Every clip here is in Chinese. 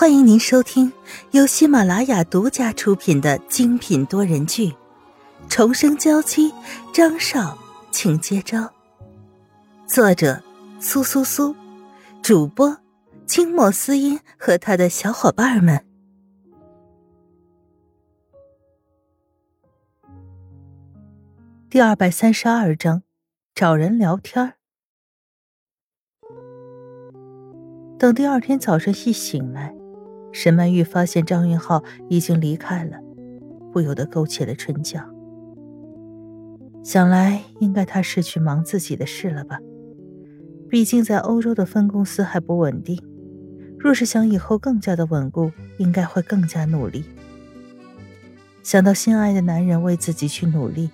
欢迎您收听由喜马拉雅独家出品的精品多人剧《重生娇妻》，张少，请接招。作者：苏苏苏，主播：清末思音和他的小伙伴们。第二百三十二章，找人聊天儿等第二天早上一醒来。沈曼玉发现张云浩已经离开了，不由得勾起了唇角。想来应该他是去忙自己的事了吧？毕竟在欧洲的分公司还不稳定，若是想以后更加的稳固，应该会更加努力。想到心爱的男人为自己去努力，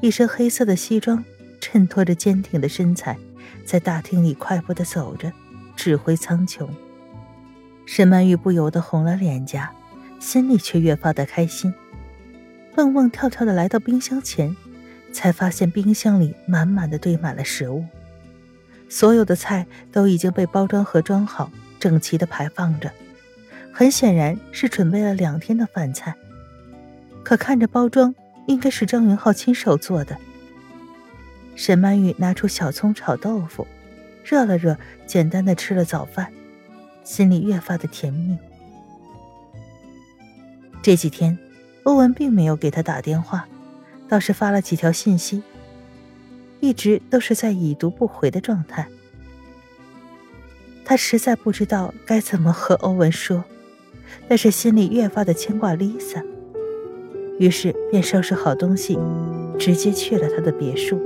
一身黑色的西装衬托着坚挺的身材，在大厅里快步的走着，指挥苍穹。沈曼玉不由得红了脸颊，心里却越发的开心。蹦蹦跳跳的来到冰箱前，才发现冰箱里满满的堆满了食物，所有的菜都已经被包装盒装好，整齐的排放着，很显然是准备了两天的饭菜。可看着包装，应该是张云浩亲手做的。沈曼玉拿出小葱炒豆腐，热了热，简单的吃了早饭。心里越发的甜蜜。这几天，欧文并没有给他打电话，倒是发了几条信息，一直都是在已读不回的状态。他实在不知道该怎么和欧文说，但是心里越发的牵挂 Lisa，于是便收拾好东西，直接去了他的别墅。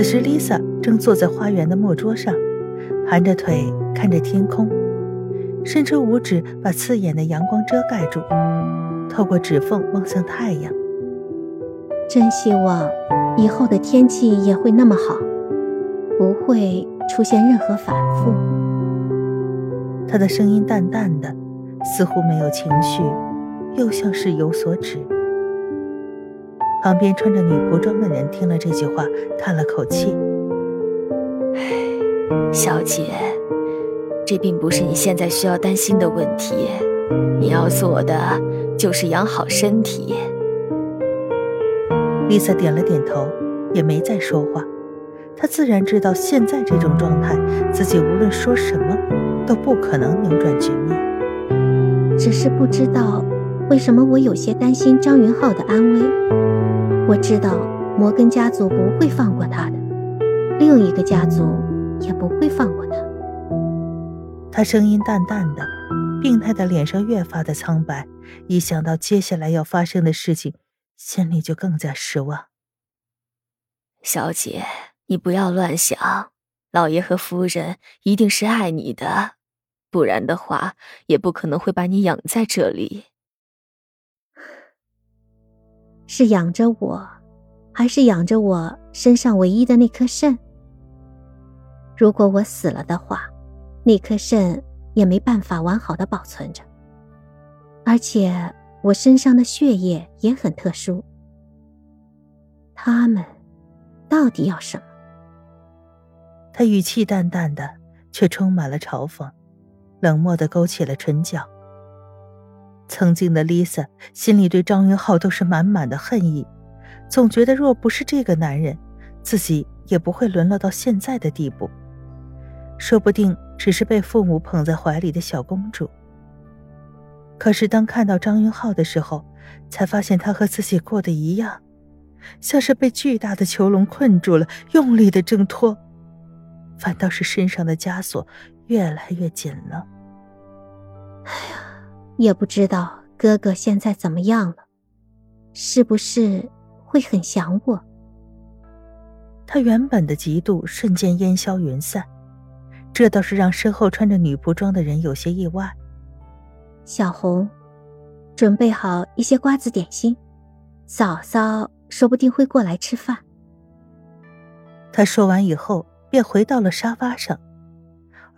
此时，Lisa。正坐在花园的木桌上，盘着腿看着天空，伸出五指把刺眼的阳光遮盖住，透过指缝望向太阳。真希望以后的天气也会那么好，不会出现任何反复。他的声音淡淡的，似乎没有情绪，又像是有所指。旁边穿着女仆装的人听了这句话，叹了口气。小姐，这并不是你现在需要担心的问题。你要做的就是养好身体。丽萨点了点头，也没再说话。她自然知道现在这种状态，自己无论说什么都不可能扭转局面。只是不知道为什么我有些担心张云浩的安危。我知道摩根家族不会放过他的，另一个家族。也不会放过他。他声音淡淡的，病态的脸上越发的苍白。一想到接下来要发生的事情，心里就更加失望。小姐，你不要乱想，老爷和夫人一定是爱你的，不然的话也不可能会把你养在这里。是养着我，还是养着我身上唯一的那颗肾？如果我死了的话，那颗肾也没办法完好的保存着。而且我身上的血液也很特殊。他们到底要什么？他语气淡淡的，却充满了嘲讽，冷漠的勾起了唇角。曾经的 Lisa 心里对张云浩都是满满的恨意，总觉得若不是这个男人，自己也不会沦落到现在的地步。说不定只是被父母捧在怀里的小公主。可是当看到张云浩的时候，才发现他和自己过得一样，像是被巨大的囚笼困住了，用力的挣脱，反倒是身上的枷锁越来越紧了。哎呀，也不知道哥哥现在怎么样了，是不是会很想我？他原本的嫉妒瞬间烟消云散。这倒是让身后穿着女仆装的人有些意外。小红，准备好一些瓜子点心，嫂嫂说不定会过来吃饭。他说完以后，便回到了沙发上，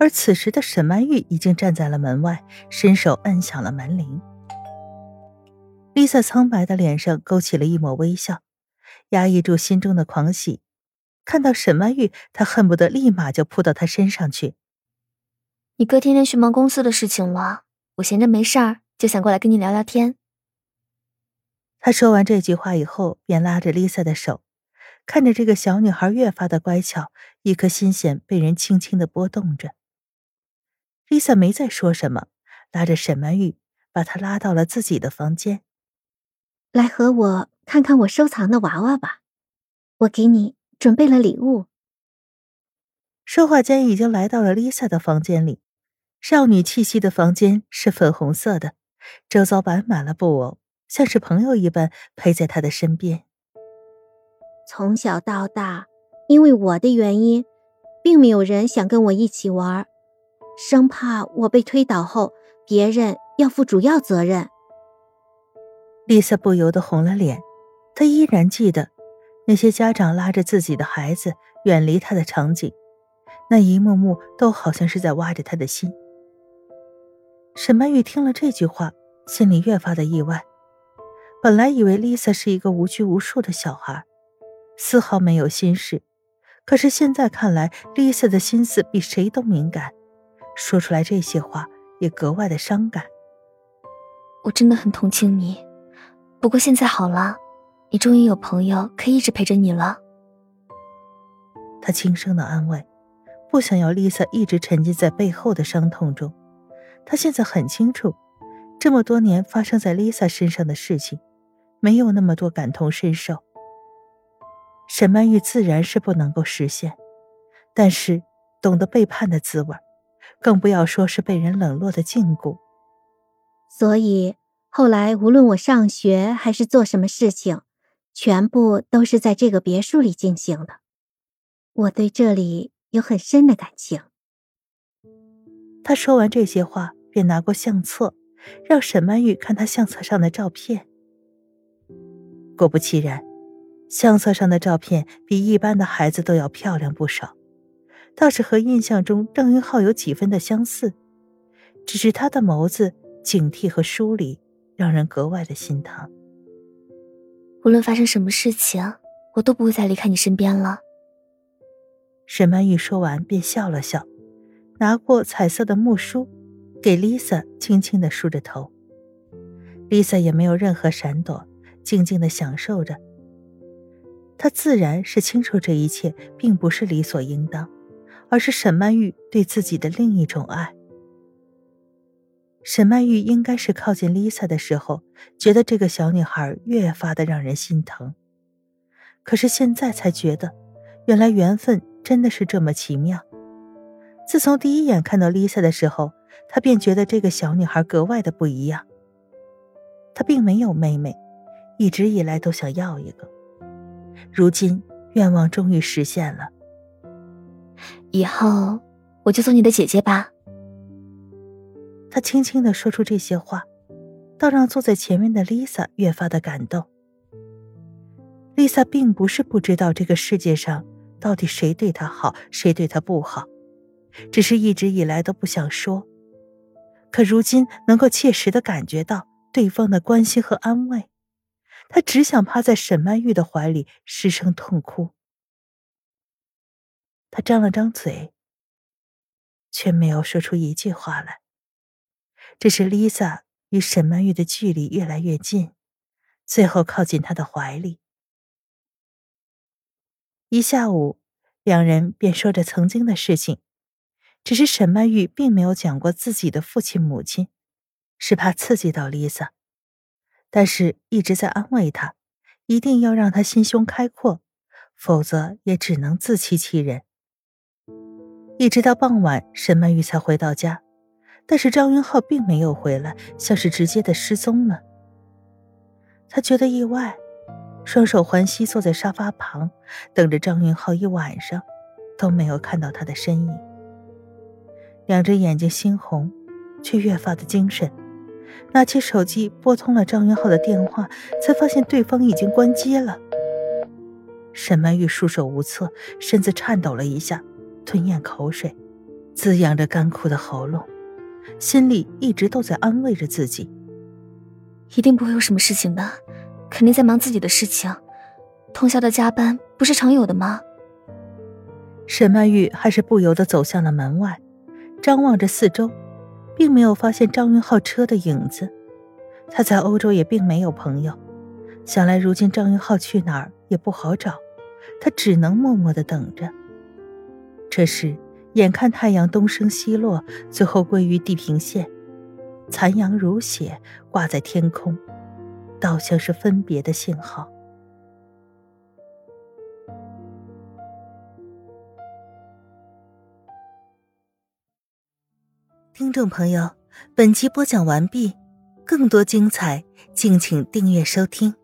而此时的沈曼玉已经站在了门外，伸手按响了门铃。Lisa 苍白的脸上勾起了一抹微笑，压抑住心中的狂喜。看到沈曼玉，她恨不得立马就扑到她身上去，你哥天天去忙公司的事情了，我闲着没事儿，就想过来跟你聊聊天。他说完这句话以后，便拉着 Lisa 的手，看着这个小女孩越发的乖巧，一颗心弦被人轻轻的拨动着。Lisa 没再说什么，拉着沈曼玉，把她拉到了自己的房间，来和我看看我收藏的娃娃吧，我给你准备了礼物。说话间，已经来到了 Lisa 的房间里。少女气息的房间是粉红色的，周遭摆满了布偶，像是朋友一般陪在她的身边。从小到大，因为我的原因，并没有人想跟我一起玩，生怕我被推倒后，别人要负主要责任。丽萨不由得红了脸，她依然记得那些家长拉着自己的孩子远离她的场景。那一幕幕都好像是在挖着她的心。沈曼玉听了这句话，心里越发的意外。本来以为 Lisa 是一个无拘无束的小孩，丝毫没有心事，可是现在看来，Lisa 的心思比谁都敏感，说出来这些话也格外的伤感。我真的很同情你，不过现在好了，你终于有朋友可以一直陪着你了。他轻声的安慰。不想要 Lisa 一直沉浸在背后的伤痛中。他现在很清楚，这么多年发生在 Lisa 身上的事情，没有那么多感同身受。沈曼玉自然是不能够实现，但是懂得背叛的滋味，更不要说是被人冷落的禁锢。所以后来无论我上学还是做什么事情，全部都是在这个别墅里进行的。我对这里。有很深的感情。他说完这些话，便拿过相册，让沈曼玉看他相册上的照片。果不其然，相册上的照片比一般的孩子都要漂亮不少，倒是和印象中郑云浩有几分的相似，只是他的眸子警惕和疏离，让人格外的心疼。无论发生什么事情，我都不会再离开你身边了。沈曼玉说完，便笑了笑，拿过彩色的木梳，给 Lisa 轻轻的梳着头。Lisa 也没有任何闪躲，静静的享受着。她自然是清楚这一切并不是理所应当，而是沈曼玉对自己的另一种爱。沈曼玉应该是靠近 Lisa 的时候，觉得这个小女孩越发的让人心疼，可是现在才觉得，原来缘分。真的是这么奇妙。自从第一眼看到 Lisa 的时候，他便觉得这个小女孩格外的不一样。她并没有妹妹，一直以来都想要一个，如今愿望终于实现了。以后我就做你的姐姐吧。他轻轻的说出这些话，倒让坐在前面的 Lisa 越发的感动。Lisa 并不是不知道这个世界上。到底谁对她好，谁对她不好，只是一直以来都不想说。可如今能够切实的感觉到对方的关心和安慰，他只想趴在沈曼玉的怀里失声痛哭。他张了张嘴，却没有说出一句话来。只是 Lisa 与沈曼玉的距离越来越近，最后靠近他的怀里。一下午，两人便说着曾经的事情，只是沈曼玉并没有讲过自己的父亲母亲，是怕刺激到 Lisa，但是一直在安慰她，一定要让她心胸开阔，否则也只能自欺欺人。一直到傍晚，沈曼玉才回到家，但是张云浩并没有回来，像是直接的失踪了。他觉得意外。双手环膝坐在沙发旁，等着张云浩一晚上，都没有看到他的身影。两只眼睛猩红，却越发的精神。拿起手机拨通了张云浩的电话，才发现对方已经关机了。沈曼玉束手无策，身子颤抖了一下，吞咽口水，滋养着干枯的喉咙，心里一直都在安慰着自己：一定不会有什么事情的。肯定在忙自己的事情，通宵的加班不是常有的吗？沈曼玉还是不由得走向了门外，张望着四周，并没有发现张云浩车的影子。他在欧洲也并没有朋友，想来如今张云浩去哪儿也不好找，他只能默默的等着。这时，眼看太阳东升西落，最后归于地平线，残阳如血挂在天空，倒像是分别的信号。听众朋友，本集播讲完毕，更多精彩，敬请订阅收听。